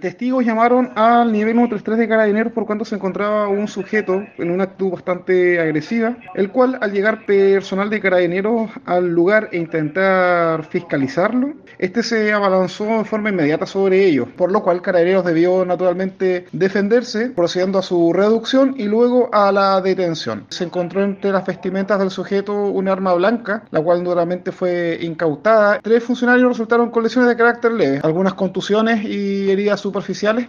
Testigos llamaron al nivel 133 de carabineros por cuanto se encontraba un sujeto en una actitud bastante agresiva, el cual al llegar personal de carabineros al lugar e intentar fiscalizarlo, este se abalanzó de forma inmediata sobre ellos, por lo cual carabineros debió naturalmente defenderse, procediendo a su reducción y luego a la detención. Se encontró entre las vestimentas del sujeto una arma blanca, la cual naturalmente fue incautada. Tres funcionarios resultaron con lesiones de carácter leve, algunas contusiones y heridas superficiales,